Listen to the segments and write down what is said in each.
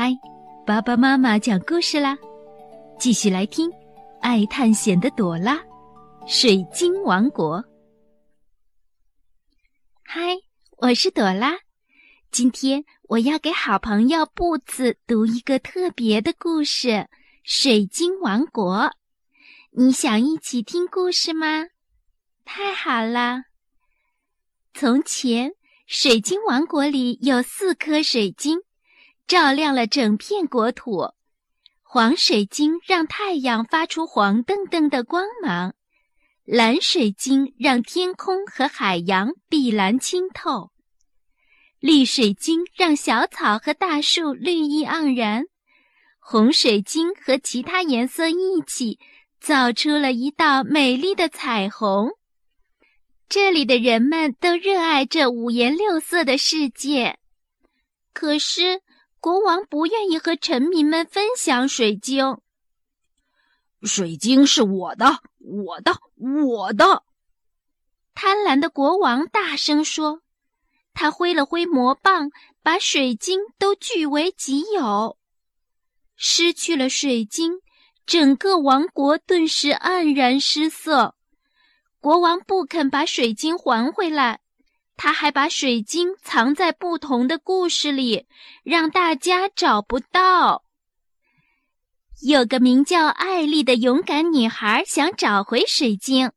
嗨，爸爸妈妈讲故事啦！继续来听爱探险的朵拉，水晶王国。嗨，我是朵拉，今天我要给好朋友布子读一个特别的故事《水晶王国》。你想一起听故事吗？太好了！从前，水晶王国里有四颗水晶。照亮了整片国土，黄水晶让太阳发出黄澄澄的光芒，蓝水晶让天空和海洋碧蓝清透，绿水晶让小草和大树绿意盎然，红水晶和其他颜色一起造出了一道美丽的彩虹。这里的人们都热爱这五颜六色的世界，可是。国王不愿意和臣民们分享水晶。水晶是我的，我的，我的！贪婪的国王大声说。他挥了挥魔棒，把水晶都据为己有。失去了水晶，整个王国顿时黯然失色。国王不肯把水晶还回来。他还把水晶藏在不同的故事里，让大家找不到。有个名叫艾丽的勇敢女孩想找回水晶，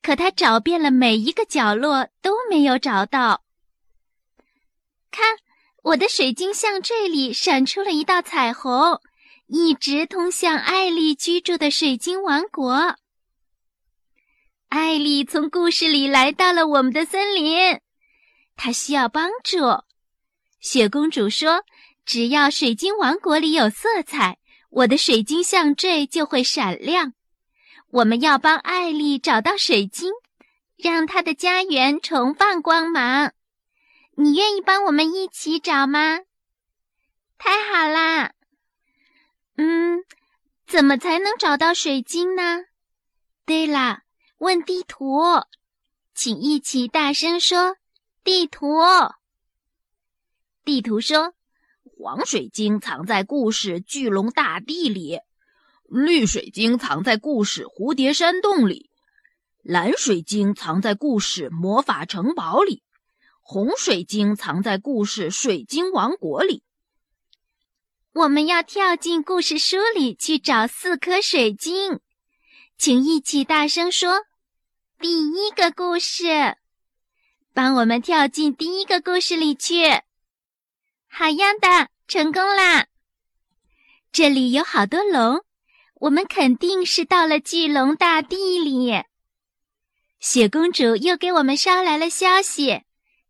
可她找遍了每一个角落都没有找到。看，我的水晶像这里闪出了一道彩虹，一直通向艾丽居住的水晶王国。艾丽从故事里来到了我们的森林，她需要帮助。雪公主说：“只要水晶王国里有色彩，我的水晶项坠就会闪亮。我们要帮艾丽找到水晶，让她的家园重放光芒。你愿意帮我们一起找吗？太好啦！嗯，怎么才能找到水晶呢？对了。”问地图，请一起大声说：“地图。”地图说：“黄水晶藏在故事巨龙大地里，绿水晶藏在故事蝴蝶山洞里，蓝水晶藏在故事魔法城堡里，红水晶藏在故事水晶王国里。”我们要跳进故事书里去找四颗水晶，请一起大声说。第一个故事，帮我们跳进第一个故事里去。好样的，成功啦！这里有好多龙，我们肯定是到了巨龙大地里。雪公主又给我们捎来了消息，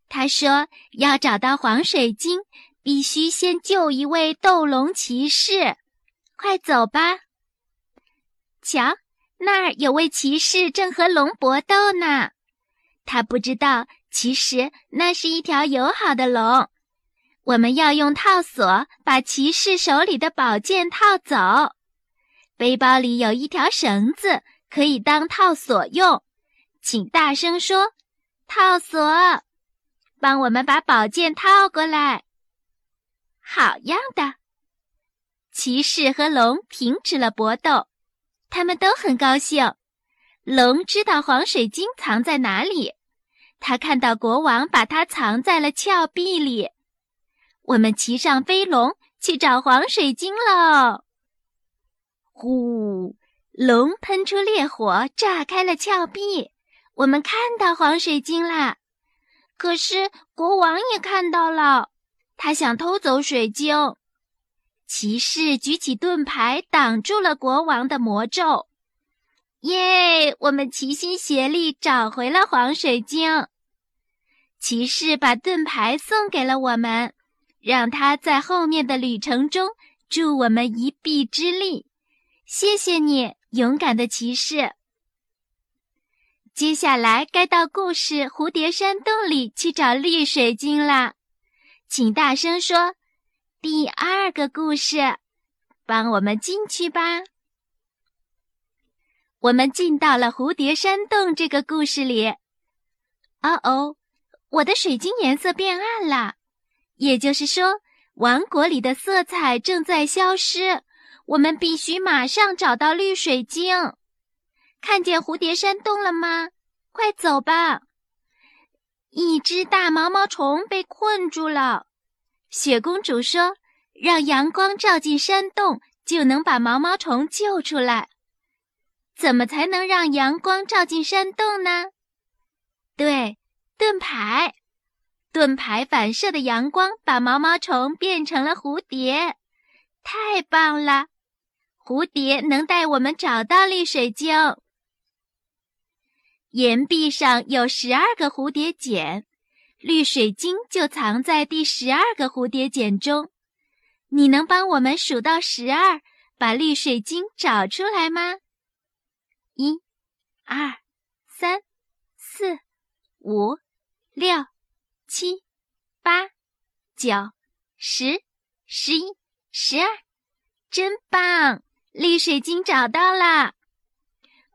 她说要找到黄水晶，必须先救一位斗龙骑士。快走吧！瞧。那儿有位骑士正和龙搏斗呢，他不知道，其实那是一条友好的龙。我们要用套索把骑士手里的宝剑套走。背包里有一条绳子，可以当套索用。请大声说：“套索！”帮我们把宝剑套过来。好样的！骑士和龙停止了搏斗。他们都很高兴。龙知道黄水晶藏在哪里，他看到国王把它藏在了峭壁里。我们骑上飞龙去找黄水晶喽！呼，龙喷出烈火，炸开了峭壁。我们看到黄水晶啦！可是国王也看到了，他想偷走水晶。骑士举起盾牌，挡住了国王的魔咒。耶！我们齐心协力找回了黄水晶。骑士把盾牌送给了我们，让他在后面的旅程中助我们一臂之力。谢谢你，勇敢的骑士。接下来该到故事蝴蝶山洞里去找绿水晶了，请大声说。第二个故事，帮我们进去吧。我们进到了蝴蝶山洞这个故事里。哦哦，我的水晶颜色变暗了，也就是说，王国里的色彩正在消失，我们必须马上找到绿水晶。看见蝴蝶山洞了吗？快走吧！一只大毛毛虫被困住了。雪公主说：“让阳光照进山洞，就能把毛毛虫救出来。”怎么才能让阳光照进山洞呢？对，盾牌。盾牌反射的阳光把毛毛虫变成了蝴蝶，太棒了！蝴蝶能带我们找到绿水晶。岩壁上有十二个蝴蝶茧，绿水晶就藏在第十二个蝴蝶茧中。你能帮我们数到十二，把绿水晶找出来吗？一、二、三、四、五、六。七、八、九、十、十一、十二，真棒！绿水晶找到了。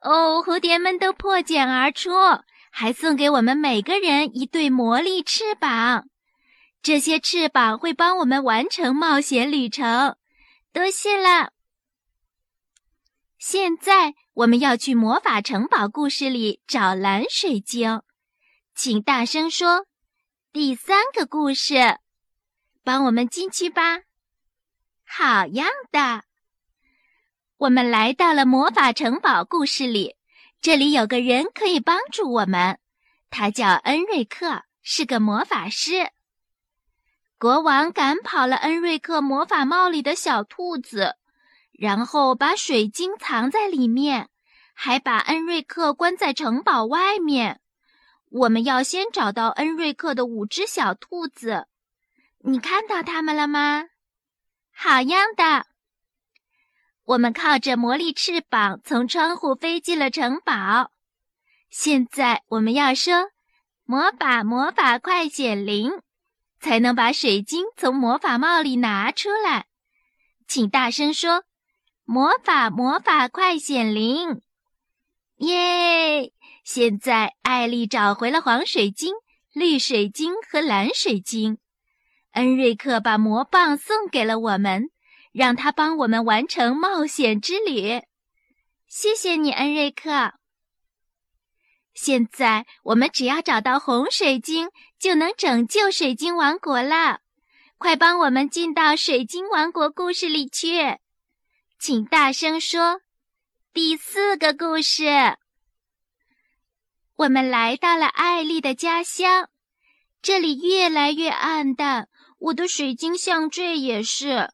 哦，蝴蝶们都破茧而出，还送给我们每个人一对魔力翅膀。这些翅膀会帮我们完成冒险旅程。多谢了。现在我们要去魔法城堡故事里找蓝水晶，请大声说。第三个故事，帮我们进去吧。好样的！我们来到了魔法城堡故事里，这里有个人可以帮助我们，他叫恩瑞克，是个魔法师。国王赶跑了恩瑞克魔法帽里的小兔子，然后把水晶藏在里面，还把恩瑞克关在城堡外面。我们要先找到恩瑞克的五只小兔子，你看到它们了吗？好样的！我们靠着魔力翅膀从窗户飞进了城堡。现在我们要说“魔法魔法快显灵”，才能把水晶从魔法帽里拿出来。请大声说“魔法魔法快显灵”！耶！现在，艾丽找回了黄水晶、绿水晶和蓝水晶。恩瑞克把魔棒送给了我们，让他帮我们完成冒险之旅。谢谢你，恩瑞克。现在，我们只要找到红水晶，就能拯救水晶王国了。快帮我们进到水晶王国故事里去，请大声说：“第四个故事。”我们来到了艾丽的家乡，这里越来越暗淡，我的水晶项坠也是。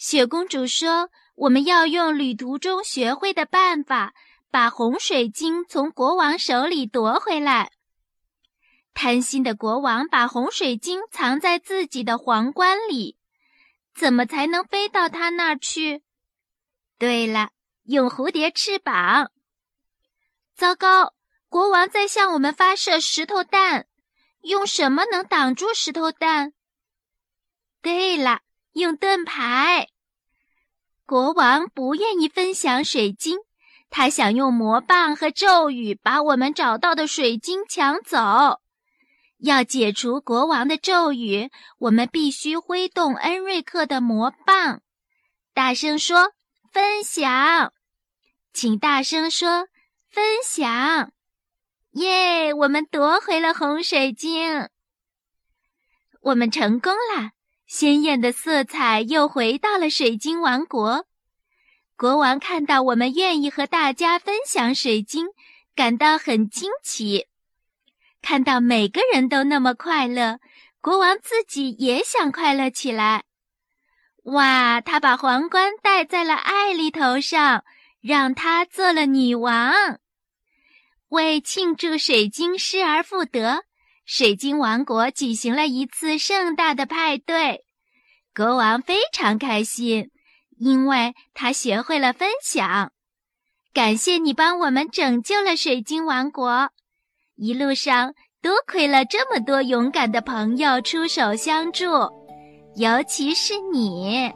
雪公主说：“我们要用旅途中学会的办法，把红水晶从国王手里夺回来。”贪心的国王把红水晶藏在自己的皇冠里，怎么才能飞到他那儿去？对了，用蝴蝶翅膀。糟糕！国王在向我们发射石头弹，用什么能挡住石头弹？对了，用盾牌。国王不愿意分享水晶，他想用魔棒和咒语把我们找到的水晶抢走。要解除国王的咒语，我们必须挥动恩瑞克的魔棒。大声说：“分享！”请大声说：“分享！”耶！我们夺回了红水晶，我们成功了。鲜艳的色彩又回到了水晶王国。国王看到我们愿意和大家分享水晶，感到很惊奇。看到每个人都那么快乐，国王自己也想快乐起来。哇！他把皇冠戴在了艾丽头上，让她做了女王。为庆祝水晶失而复得，水晶王国举行了一次盛大的派对。国王非常开心，因为他学会了分享。感谢你帮我们拯救了水晶王国，一路上多亏了这么多勇敢的朋友出手相助，尤其是你。